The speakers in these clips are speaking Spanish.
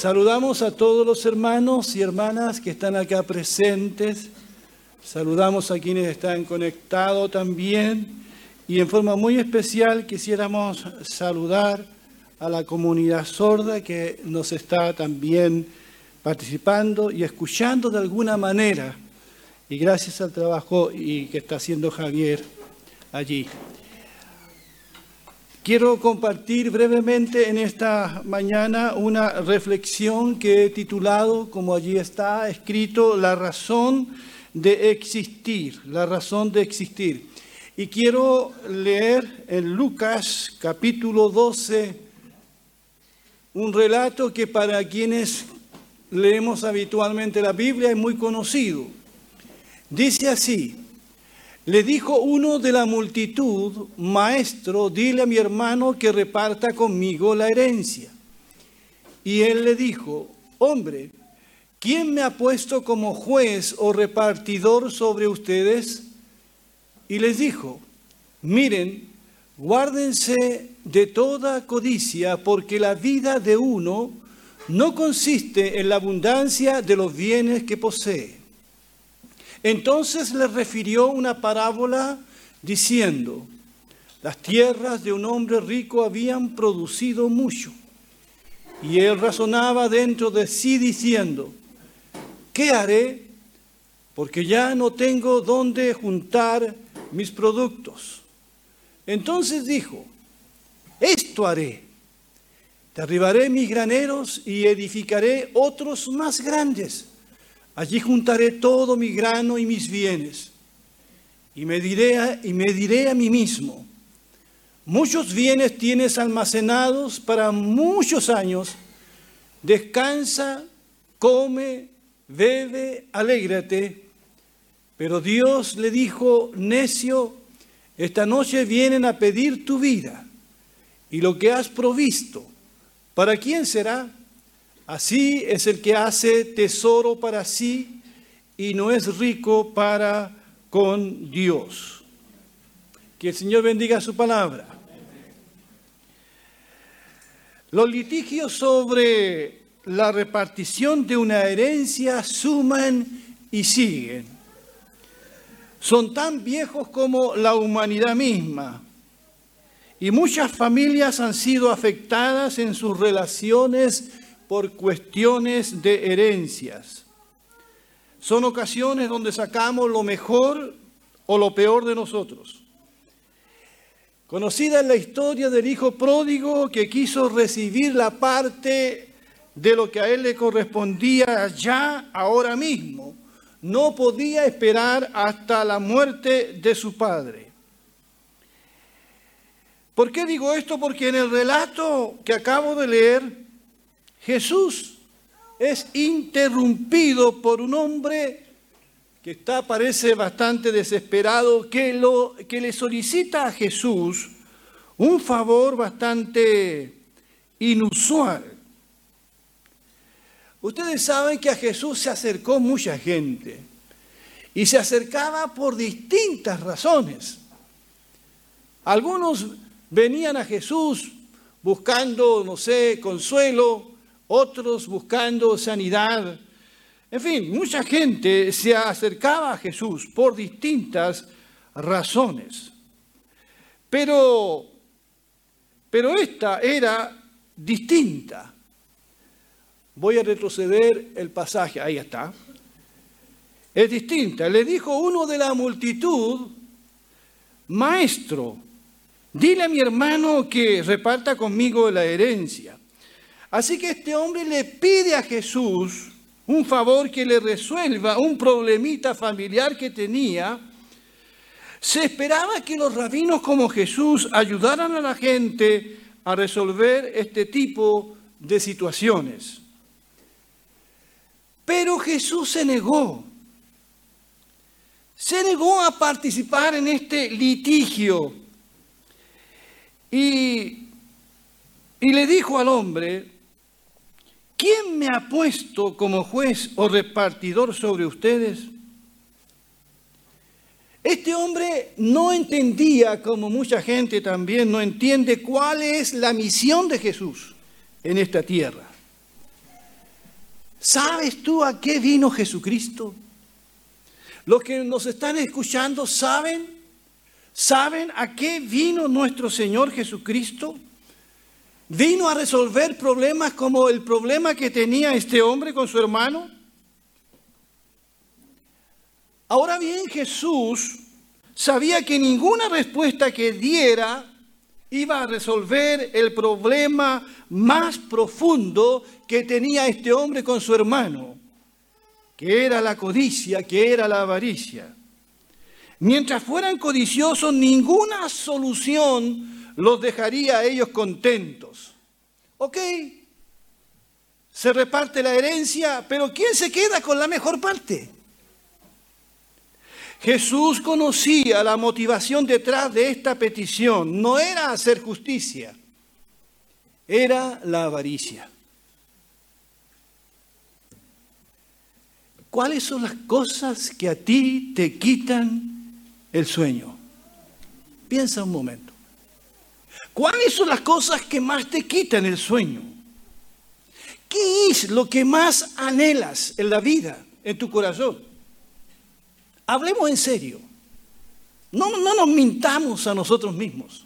Saludamos a todos los hermanos y hermanas que están acá presentes. Saludamos a quienes están conectados también. Y en forma muy especial quisiéramos saludar a la comunidad sorda que nos está también participando y escuchando de alguna manera. Y gracias al trabajo y que está haciendo Javier allí. Quiero compartir brevemente en esta mañana una reflexión que he titulado, como allí está escrito, La razón de existir, la razón de existir. Y quiero leer en Lucas capítulo 12 un relato que para quienes leemos habitualmente la Biblia es muy conocido. Dice así, le dijo uno de la multitud, Maestro, dile a mi hermano que reparta conmigo la herencia. Y él le dijo, Hombre, ¿quién me ha puesto como juez o repartidor sobre ustedes? Y les dijo, Miren, guárdense de toda codicia, porque la vida de uno no consiste en la abundancia de los bienes que posee. Entonces le refirió una parábola diciendo, las tierras de un hombre rico habían producido mucho. Y él razonaba dentro de sí diciendo, ¿qué haré? Porque ya no tengo dónde juntar mis productos. Entonces dijo, esto haré. Derribaré mis graneros y edificaré otros más grandes Allí juntaré todo mi grano y mis bienes. Y me diré a, y me diré a mí mismo, muchos bienes tienes almacenados para muchos años. Descansa, come, bebe, alégrate. Pero Dios le dijo, necio, esta noche vienen a pedir tu vida. Y lo que has provisto, ¿para quién será? Así es el que hace tesoro para sí y no es rico para con Dios. Que el Señor bendiga su palabra. Los litigios sobre la repartición de una herencia suman y siguen. Son tan viejos como la humanidad misma. Y muchas familias han sido afectadas en sus relaciones por cuestiones de herencias. Son ocasiones donde sacamos lo mejor o lo peor de nosotros. Conocida es la historia del hijo pródigo que quiso recibir la parte de lo que a él le correspondía ya, ahora mismo. No podía esperar hasta la muerte de su padre. ¿Por qué digo esto? Porque en el relato que acabo de leer, Jesús es interrumpido por un hombre que está, parece bastante desesperado, que, lo, que le solicita a Jesús un favor bastante inusual. Ustedes saben que a Jesús se acercó mucha gente y se acercaba por distintas razones. Algunos venían a Jesús buscando, no sé, consuelo, otros buscando sanidad. En fin, mucha gente se acercaba a Jesús por distintas razones. Pero, pero esta era distinta. Voy a retroceder el pasaje, ahí está. Es distinta. Le dijo uno de la multitud, maestro, dile a mi hermano que reparta conmigo la herencia. Así que este hombre le pide a Jesús un favor que le resuelva un problemita familiar que tenía. Se esperaba que los rabinos como Jesús ayudaran a la gente a resolver este tipo de situaciones. Pero Jesús se negó. Se negó a participar en este litigio. Y, y le dijo al hombre, ¿quién me ha puesto como juez o repartidor sobre ustedes? Este hombre no entendía, como mucha gente también no entiende, cuál es la misión de Jesús en esta tierra. ¿Sabes tú a qué vino Jesucristo? Los que nos están escuchando saben, saben a qué vino nuestro Señor Jesucristo. Vino a resolver problemas como el problema que tenía este hombre con su hermano. Ahora bien, Jesús sabía que ninguna respuesta que diera iba a resolver el problema más profundo que tenía este hombre con su hermano, que era la codicia, que era la avaricia. Mientras fueran codiciosos, ninguna solución los dejaría a ellos contentos. Ok, se reparte la herencia, pero ¿quién se queda con la mejor parte? Jesús conocía la motivación detrás de esta petición. No era hacer justicia, era la avaricia. ¿Cuáles son las cosas que a ti te quitan el sueño? Piensa un momento. ¿Cuáles son las cosas que más te quitan el sueño? ¿Qué es lo que más anhelas en la vida, en tu corazón? Hablemos en serio. No, no nos mintamos a nosotros mismos.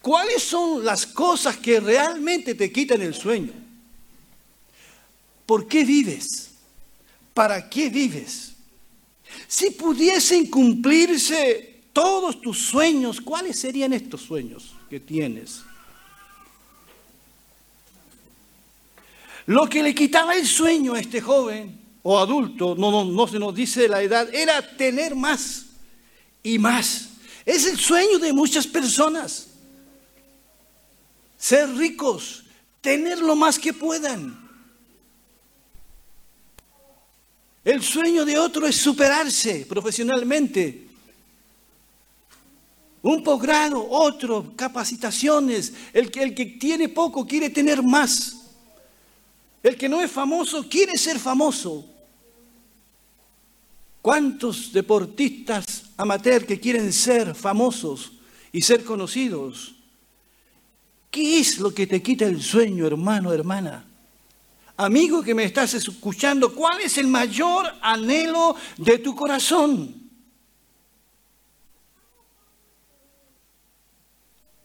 ¿Cuáles son las cosas que realmente te quitan el sueño? ¿Por qué vives? ¿Para qué vives? Si pudiesen cumplirse todos tus sueños, ¿cuáles serían estos sueños que tienes? Lo que le quitaba el sueño a este joven o adulto, no, no, no se nos dice la edad, era tener más y más. Es el sueño de muchas personas. Ser ricos, tener lo más que puedan. El sueño de otro es superarse profesionalmente. Un posgrado, otro, capacitaciones. El que, el que tiene poco quiere tener más. El que no es famoso quiere ser famoso. ¿Cuántos deportistas amateur que quieren ser famosos y ser conocidos? ¿Qué es lo que te quita el sueño, hermano, hermana? Amigo que me estás escuchando, ¿cuál es el mayor anhelo de tu corazón?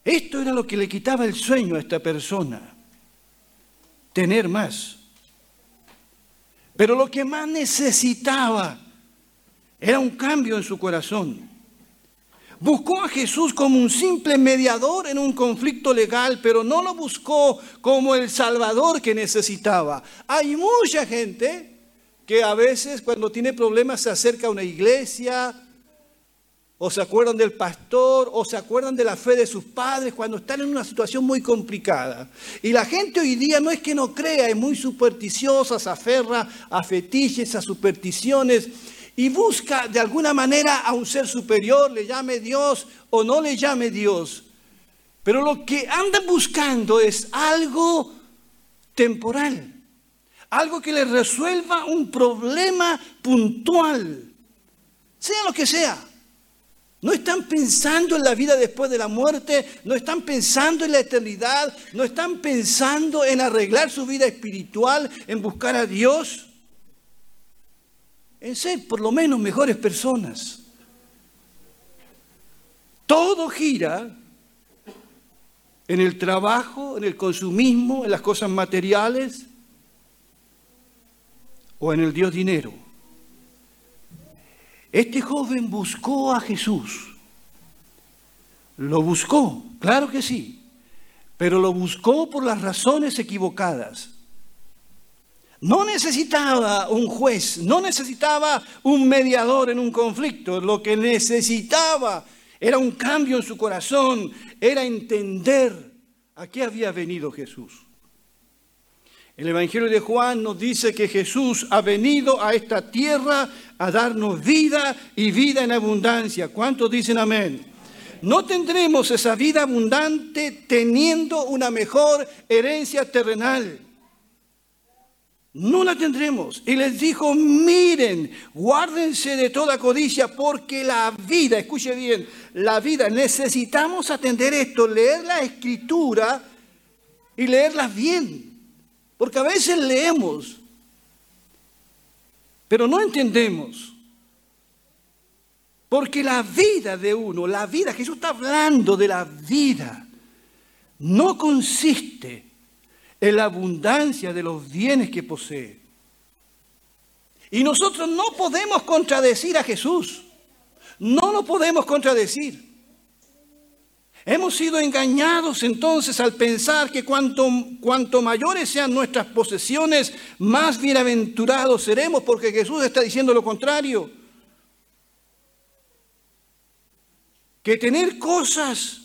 Esto era lo que le quitaba el sueño a esta persona tener más. Pero lo que más necesitaba era un cambio en su corazón. Buscó a Jesús como un simple mediador en un conflicto legal, pero no lo buscó como el Salvador que necesitaba. Hay mucha gente que a veces cuando tiene problemas se acerca a una iglesia, o se acuerdan del pastor, o se acuerdan de la fe de sus padres cuando están en una situación muy complicada. Y la gente hoy día no es que no crea, es muy supersticiosa, se aferra a fetiches, a supersticiones, y busca de alguna manera a un ser superior, le llame Dios o no le llame Dios. Pero lo que anda buscando es algo temporal, algo que le resuelva un problema puntual, sea lo que sea. No están pensando en la vida después de la muerte, no están pensando en la eternidad, no están pensando en arreglar su vida espiritual, en buscar a Dios, en ser por lo menos mejores personas. Todo gira en el trabajo, en el consumismo, en las cosas materiales o en el Dios dinero. Este joven buscó a Jesús. Lo buscó, claro que sí, pero lo buscó por las razones equivocadas. No necesitaba un juez, no necesitaba un mediador en un conflicto, lo que necesitaba era un cambio en su corazón, era entender a qué había venido Jesús. El Evangelio de Juan nos dice que Jesús ha venido a esta tierra a darnos vida y vida en abundancia. ¿Cuántos dicen amén? No tendremos esa vida abundante teniendo una mejor herencia terrenal. No la tendremos. Y les dijo, miren, guárdense de toda codicia porque la vida, escuche bien, la vida, necesitamos atender esto, leer la escritura y leerla bien. Porque a veces leemos, pero no entendemos. Porque la vida de uno, la vida, Jesús está hablando de la vida, no consiste en la abundancia de los bienes que posee. Y nosotros no podemos contradecir a Jesús. No lo podemos contradecir. Hemos sido engañados entonces al pensar que cuanto, cuanto mayores sean nuestras posesiones, más bienaventurados seremos, porque Jesús está diciendo lo contrario. Que tener cosas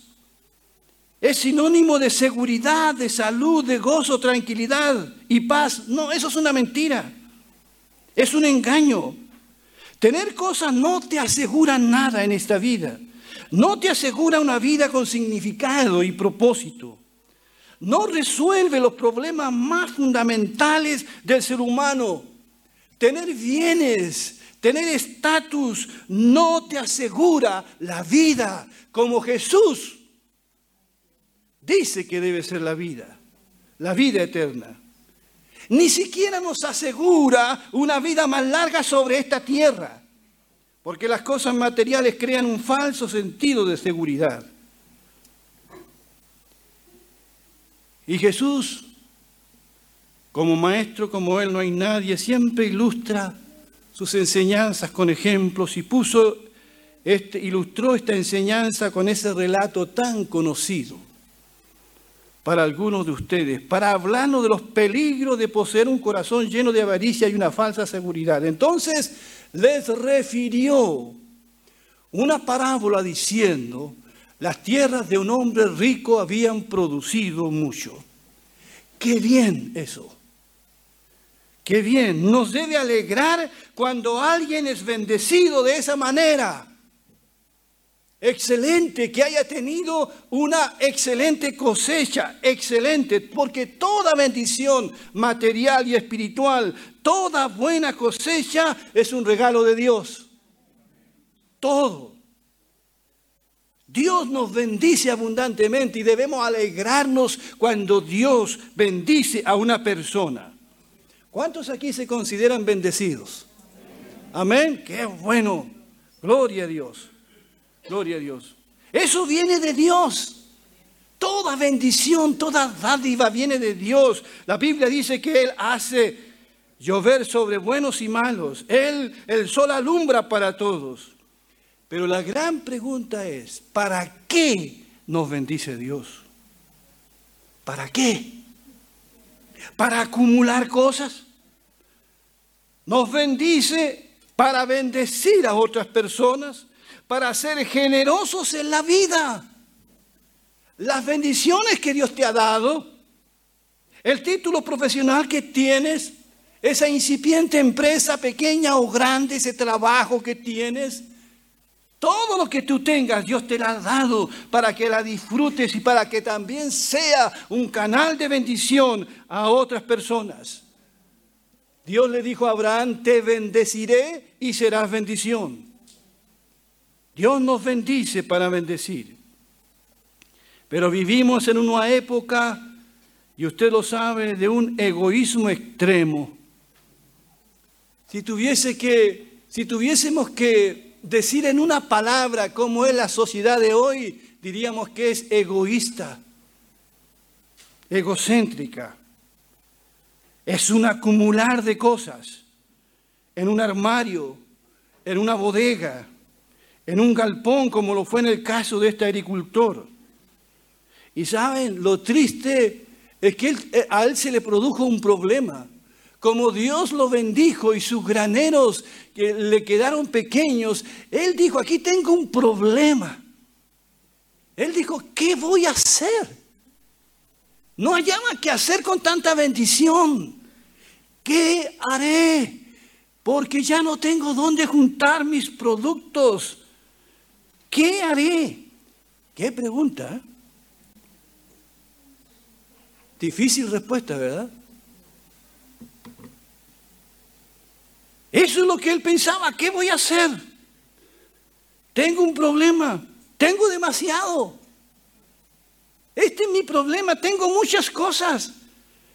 es sinónimo de seguridad, de salud, de gozo, tranquilidad y paz. No, eso es una mentira. Es un engaño. Tener cosas no te asegura nada en esta vida. No te asegura una vida con significado y propósito. No resuelve los problemas más fundamentales del ser humano. Tener bienes, tener estatus, no te asegura la vida como Jesús dice que debe ser la vida, la vida eterna. Ni siquiera nos asegura una vida más larga sobre esta tierra, porque las cosas materiales crean un falso sentido de seguridad. Y Jesús, como maestro como Él no hay nadie, siempre ilustra sus enseñanzas con ejemplos y puso este, ilustró esta enseñanza con ese relato tan conocido para algunos de ustedes, para hablarnos de los peligros de poseer un corazón lleno de avaricia y una falsa seguridad. Entonces les refirió una parábola diciendo, las tierras de un hombre rico habían producido mucho. Qué bien eso. Qué bien. Nos debe alegrar cuando alguien es bendecido de esa manera. Excelente que haya tenido una excelente cosecha, excelente, porque toda bendición material y espiritual, toda buena cosecha es un regalo de Dios. Todo. Dios nos bendice abundantemente y debemos alegrarnos cuando Dios bendice a una persona. ¿Cuántos aquí se consideran bendecidos? Amén. Qué bueno. Gloria a Dios. Gloria a Dios. Eso viene de Dios. Toda bendición, toda dádiva viene de Dios. La Biblia dice que Él hace llover sobre buenos y malos. Él, el sol alumbra para todos. Pero la gran pregunta es, ¿para qué nos bendice Dios? ¿Para qué? ¿Para acumular cosas? Nos bendice para bendecir a otras personas para ser generosos en la vida. Las bendiciones que Dios te ha dado, el título profesional que tienes, esa incipiente empresa pequeña o grande, ese trabajo que tienes, todo lo que tú tengas, Dios te lo ha dado para que la disfrutes y para que también sea un canal de bendición a otras personas. Dios le dijo a Abraham, te bendeciré y serás bendición. Dios nos bendice para bendecir. Pero vivimos en una época, y usted lo sabe, de un egoísmo extremo. Si, tuviese que, si tuviésemos que decir en una palabra cómo es la sociedad de hoy, diríamos que es egoísta, egocéntrica. Es un acumular de cosas en un armario, en una bodega, en un galpón como lo fue en el caso de este agricultor. Y saben, lo triste es que eh, a él se le produjo un problema. Como Dios lo bendijo y sus graneros que le quedaron pequeños, él dijo, aquí tengo un problema. Él dijo, ¿qué voy a hacer? No hallaba qué hacer con tanta bendición. ¿Qué haré? Porque ya no tengo dónde juntar mis productos. ¿Qué haré? ¿Qué pregunta? Difícil respuesta, ¿verdad? Eso es lo que él pensaba. ¿Qué voy a hacer? Tengo un problema. Tengo demasiado. Este es mi problema. Tengo muchas cosas.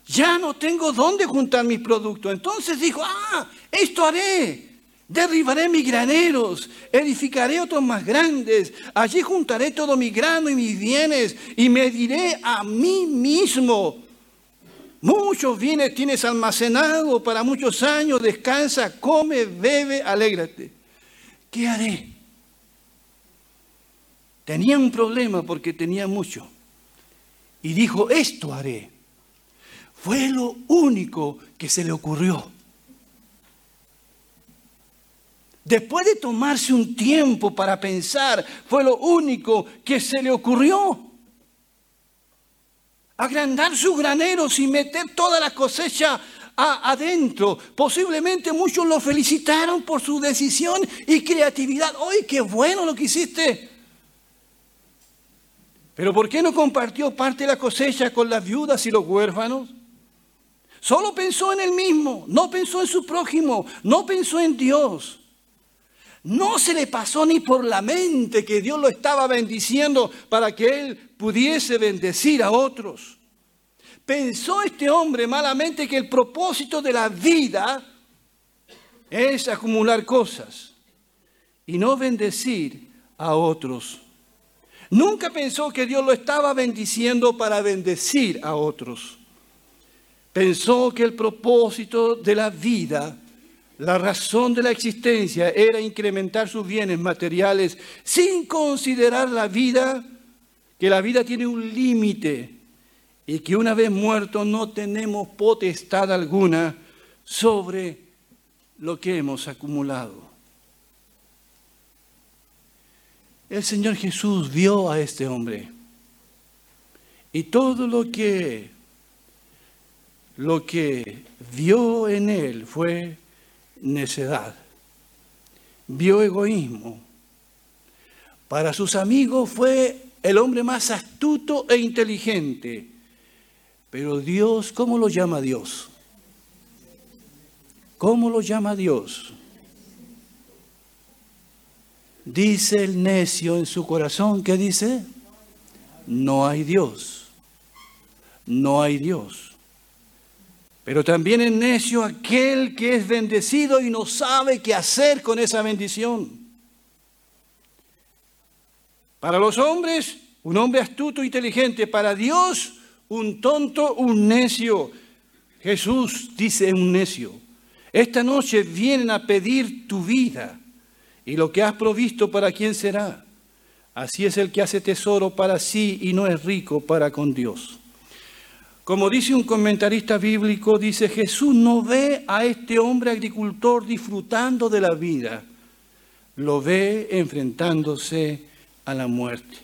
Ya no tengo dónde juntar mis productos. Entonces dijo, ah, esto haré. Derribaré mis graneros, edificaré otros más grandes, allí juntaré todo mi grano y mis bienes y me diré a mí mismo, muchos bienes tienes almacenado para muchos años, descansa, come, bebe, alégrate. ¿Qué haré? Tenía un problema porque tenía mucho. Y dijo, esto haré. Fue lo único que se le ocurrió. Después de tomarse un tiempo para pensar, fue lo único que se le ocurrió. Agrandar sus graneros y meter toda la cosecha adentro. Posiblemente muchos lo felicitaron por su decisión y creatividad. ¡Ay, qué bueno lo que hiciste! Pero ¿por qué no compartió parte de la cosecha con las viudas y los huérfanos? Solo pensó en él mismo, no pensó en su prójimo, no pensó en Dios. No se le pasó ni por la mente que Dios lo estaba bendiciendo para que él pudiese bendecir a otros. Pensó este hombre malamente que el propósito de la vida es acumular cosas y no bendecir a otros. Nunca pensó que Dios lo estaba bendiciendo para bendecir a otros. Pensó que el propósito de la vida la razón de la existencia era incrementar sus bienes materiales sin considerar la vida, que la vida tiene un límite y que una vez muerto no tenemos potestad alguna sobre lo que hemos acumulado. El Señor Jesús vio a este hombre y todo lo que lo que vio en él fue necedad, vio egoísmo. Para sus amigos fue el hombre más astuto e inteligente. Pero Dios, ¿cómo lo llama Dios? ¿Cómo lo llama Dios? Dice el necio en su corazón, ¿qué dice? No hay Dios. No hay Dios. Pero también es necio aquel que es bendecido y no sabe qué hacer con esa bendición. Para los hombres, un hombre astuto e inteligente. Para Dios, un tonto, un necio. Jesús dice un necio. Esta noche vienen a pedir tu vida y lo que has provisto para quién será. Así es el que hace tesoro para sí y no es rico para con Dios. Como dice un comentarista bíblico, dice, Jesús no ve a este hombre agricultor disfrutando de la vida, lo ve enfrentándose a la muerte.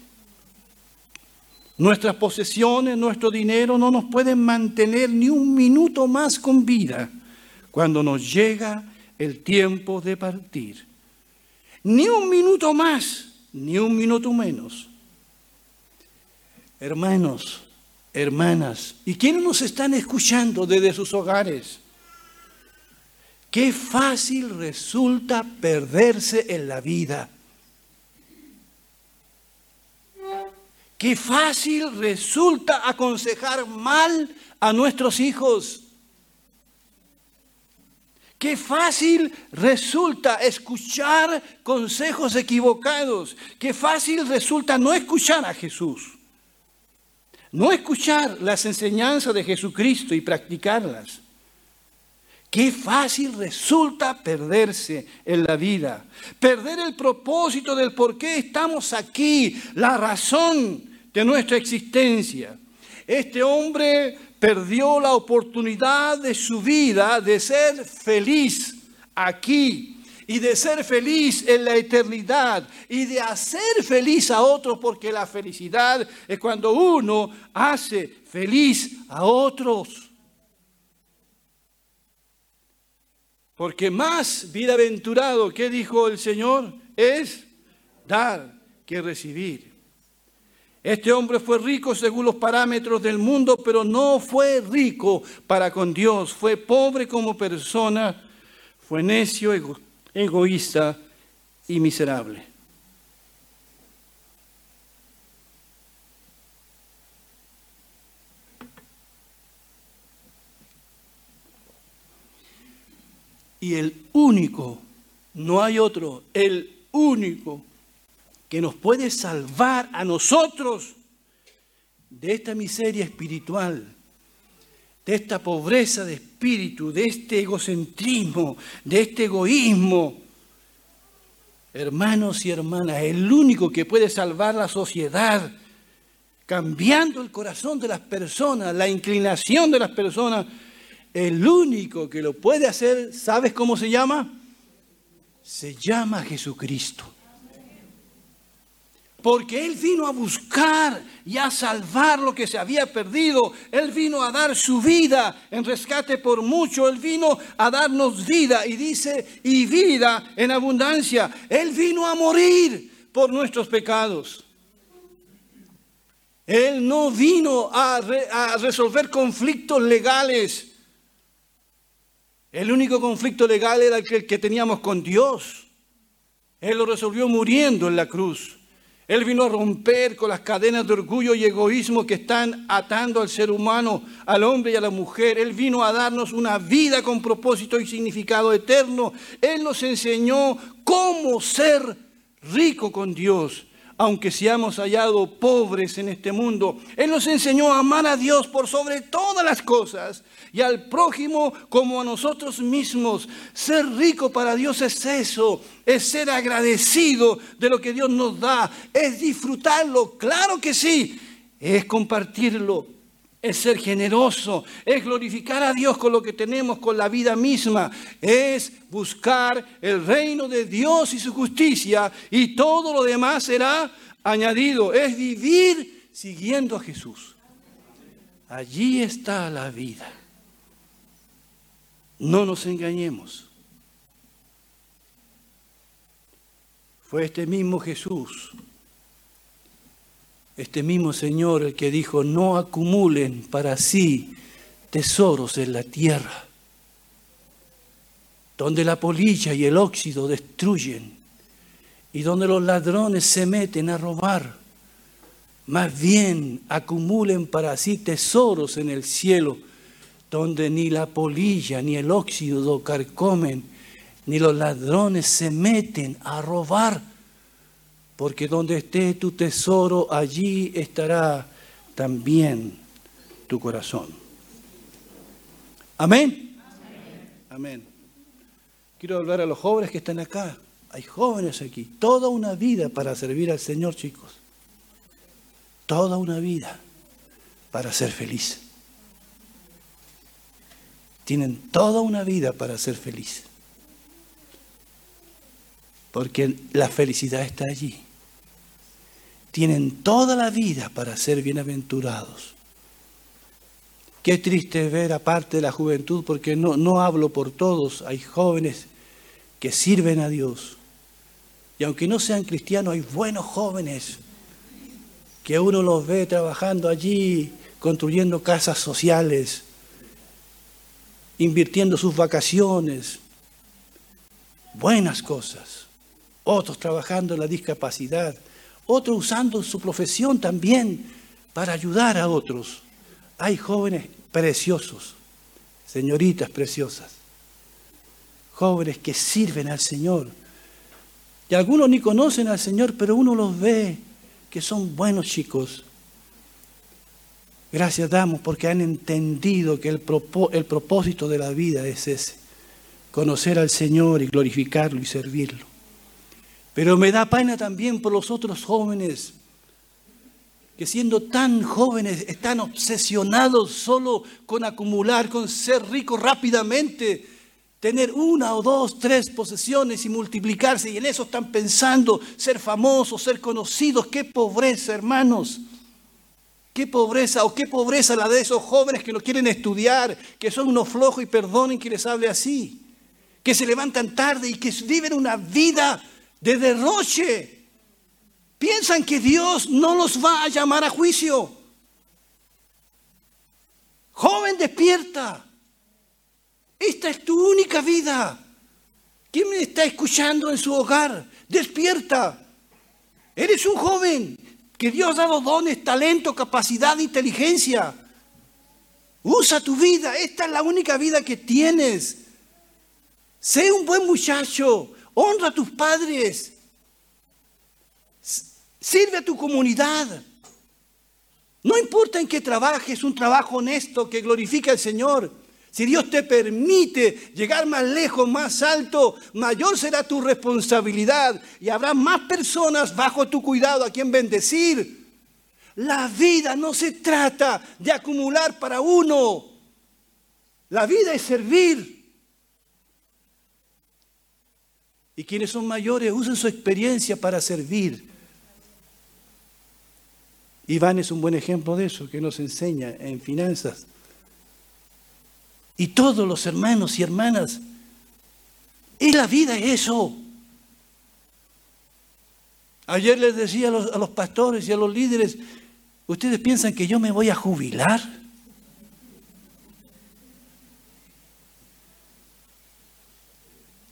Nuestras posesiones, nuestro dinero no nos pueden mantener ni un minuto más con vida cuando nos llega el tiempo de partir. Ni un minuto más, ni un minuto menos. Hermanos, hermanas, y quienes nos están escuchando desde sus hogares, qué fácil resulta perderse en la vida. Qué fácil resulta aconsejar mal a nuestros hijos. Qué fácil resulta escuchar consejos equivocados. Qué fácil resulta no escuchar a Jesús no escuchar las enseñanzas de Jesucristo y practicarlas. Qué fácil resulta perderse en la vida, perder el propósito del por qué estamos aquí, la razón de nuestra existencia. Este hombre perdió la oportunidad de su vida de ser feliz aquí y de ser feliz en la eternidad y de hacer feliz a otros, porque la felicidad es cuando uno hace feliz a otros. Porque más bienaventurado, ¿qué dijo el Señor? Es dar que recibir. Este hombre fue rico según los parámetros del mundo, pero no fue rico para con Dios. Fue pobre como persona, fue necio, egoísta egoísta y miserable. Y el único, no hay otro, el único que nos puede salvar a nosotros de esta miseria espiritual de esta pobreza de espíritu, de este egocentrismo, de este egoísmo. Hermanos y hermanas, el único que puede salvar la sociedad, cambiando el corazón de las personas, la inclinación de las personas, el único que lo puede hacer, ¿sabes cómo se llama? Se llama Jesucristo. Porque Él vino a buscar y a salvar lo que se había perdido. Él vino a dar su vida en rescate por mucho. Él vino a darnos vida y dice, y vida en abundancia. Él vino a morir por nuestros pecados. Él no vino a, a resolver conflictos legales. El único conflicto legal era el que teníamos con Dios. Él lo resolvió muriendo en la cruz. Él vino a romper con las cadenas de orgullo y egoísmo que están atando al ser humano, al hombre y a la mujer. Él vino a darnos una vida con propósito y significado eterno. Él nos enseñó cómo ser rico con Dios aunque seamos hallados pobres en este mundo. Él nos enseñó a amar a Dios por sobre todas las cosas y al prójimo como a nosotros mismos. Ser rico para Dios es eso, es ser agradecido de lo que Dios nos da, es disfrutarlo, claro que sí, es compartirlo, es ser generoso, es glorificar a Dios con lo que tenemos, con la vida misma, es buscar el reino de Dios y su justicia y todo lo demás será añadido, es vivir siguiendo a Jesús. Allí está la vida. No nos engañemos. Fue este mismo Jesús este mismo Señor el que dijo, no acumulen para sí tesoros en la tierra, donde la polilla y el óxido destruyen y donde los ladrones se meten a robar. Más bien acumulen para sí tesoros en el cielo, donde ni la polilla ni el óxido carcomen, ni los ladrones se meten a robar porque donde esté tu tesoro, allí estará también tu corazón. Amén. Amén. Quiero hablar a los jóvenes que están acá. Hay jóvenes aquí. Toda una vida para servir al Señor, chicos. Toda una vida para ser feliz. Tienen toda una vida para ser feliz. Porque la felicidad está allí tienen toda la vida para ser bienaventurados. Qué triste ver aparte de la juventud, porque no, no hablo por todos, hay jóvenes que sirven a Dios. Y aunque no sean cristianos, hay buenos jóvenes que uno los ve trabajando allí, construyendo casas sociales, invirtiendo sus vacaciones, buenas cosas. Otros trabajando en la discapacidad, otro usando su profesión también para ayudar a otros. Hay jóvenes preciosos, señoritas preciosas, jóvenes que sirven al Señor. Y algunos ni conocen al Señor, pero uno los ve que son buenos chicos. Gracias damos porque han entendido que el, el propósito de la vida es ese, conocer al Señor y glorificarlo y servirlo. Pero me da pena también por los otros jóvenes que siendo tan jóvenes están obsesionados solo con acumular, con ser ricos rápidamente, tener una o dos, tres posesiones y multiplicarse. Y en eso están pensando ser famosos, ser conocidos. Qué pobreza, hermanos. Qué pobreza o qué pobreza la de esos jóvenes que no quieren estudiar, que son unos flojos y perdonen que les hable así, que se levantan tarde y que viven una vida de derroche. Piensan que Dios no los va a llamar a juicio. Joven, despierta. Esta es tu única vida. ¿Quién me está escuchando en su hogar? Despierta. Eres un joven que Dios ha dado dones, talento, capacidad, inteligencia. Usa tu vida. Esta es la única vida que tienes. Sé un buen muchacho, honra a tus padres, sirve a tu comunidad. No importa en qué trabajes, un trabajo honesto que glorifica al Señor. Si Dios te permite llegar más lejos, más alto, mayor será tu responsabilidad y habrá más personas bajo tu cuidado a quien bendecir. La vida no se trata de acumular para uno. La vida es servir. Y quienes son mayores usan su experiencia para servir. Iván es un buen ejemplo de eso, que nos enseña en finanzas. Y todos los hermanos y hermanas, es la vida eso. Ayer les decía a los, a los pastores y a los líderes, ¿ustedes piensan que yo me voy a jubilar?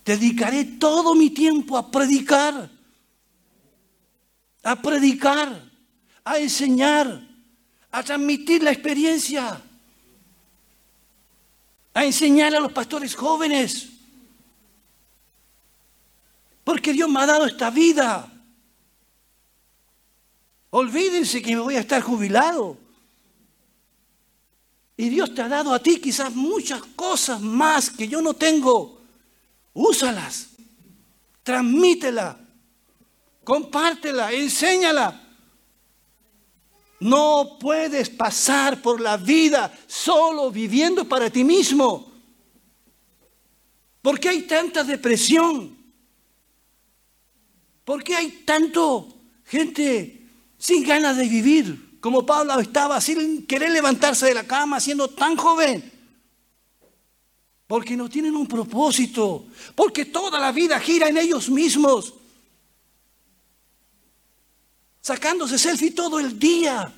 Dedicaré todo mi tiempo a predicar, a predicar, a enseñar, a transmitir la experiencia a enseñar a los pastores jóvenes. Porque Dios me ha dado esta vida. Olvídense que me voy a estar jubilado. Y Dios te ha dado a ti quizás muchas cosas más que yo no tengo. Úsalas. Transmítela. Compártela. Enséñala. No puedes pasar por la vida solo viviendo para ti mismo. ¿Por qué hay tanta depresión? ¿Por qué hay tanto gente sin ganas de vivir? Como Pablo estaba sin querer levantarse de la cama siendo tan joven. Porque no tienen un propósito. Porque toda la vida gira en ellos mismos sacándose selfie todo el día.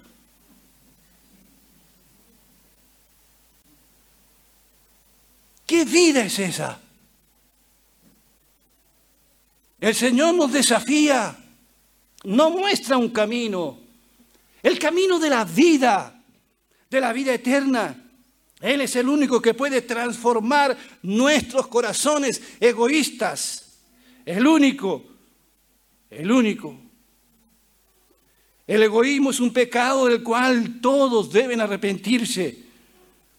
¿Qué vida es esa? El Señor nos desafía, nos muestra un camino, el camino de la vida, de la vida eterna. Él es el único que puede transformar nuestros corazones egoístas. El único, el único. El egoísmo es un pecado del cual todos deben arrepentirse,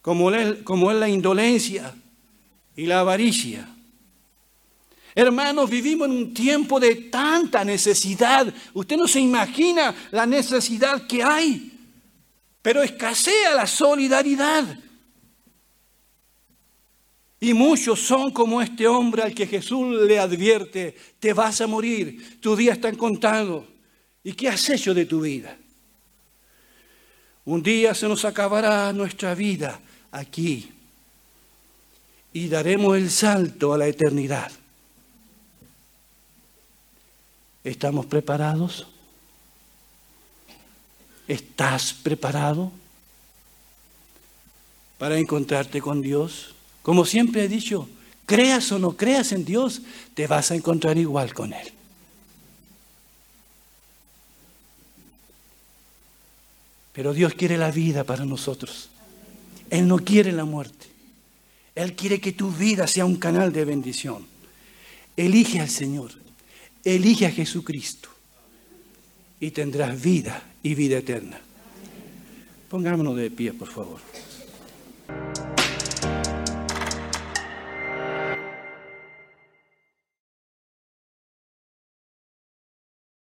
como es, como es la indolencia y la avaricia. Hermanos, vivimos en un tiempo de tanta necesidad. Usted no se imagina la necesidad que hay, pero escasea la solidaridad. Y muchos son como este hombre al que Jesús le advierte, te vas a morir, tu día está contado. ¿Y qué has hecho de tu vida? Un día se nos acabará nuestra vida aquí y daremos el salto a la eternidad. ¿Estamos preparados? ¿Estás preparado para encontrarte con Dios? Como siempre he dicho, creas o no creas en Dios, te vas a encontrar igual con Él. Pero Dios quiere la vida para nosotros. Él no quiere la muerte. Él quiere que tu vida sea un canal de bendición. Elige al Señor. Elige a Jesucristo. Y tendrás vida y vida eterna. Pongámonos de pie, por favor.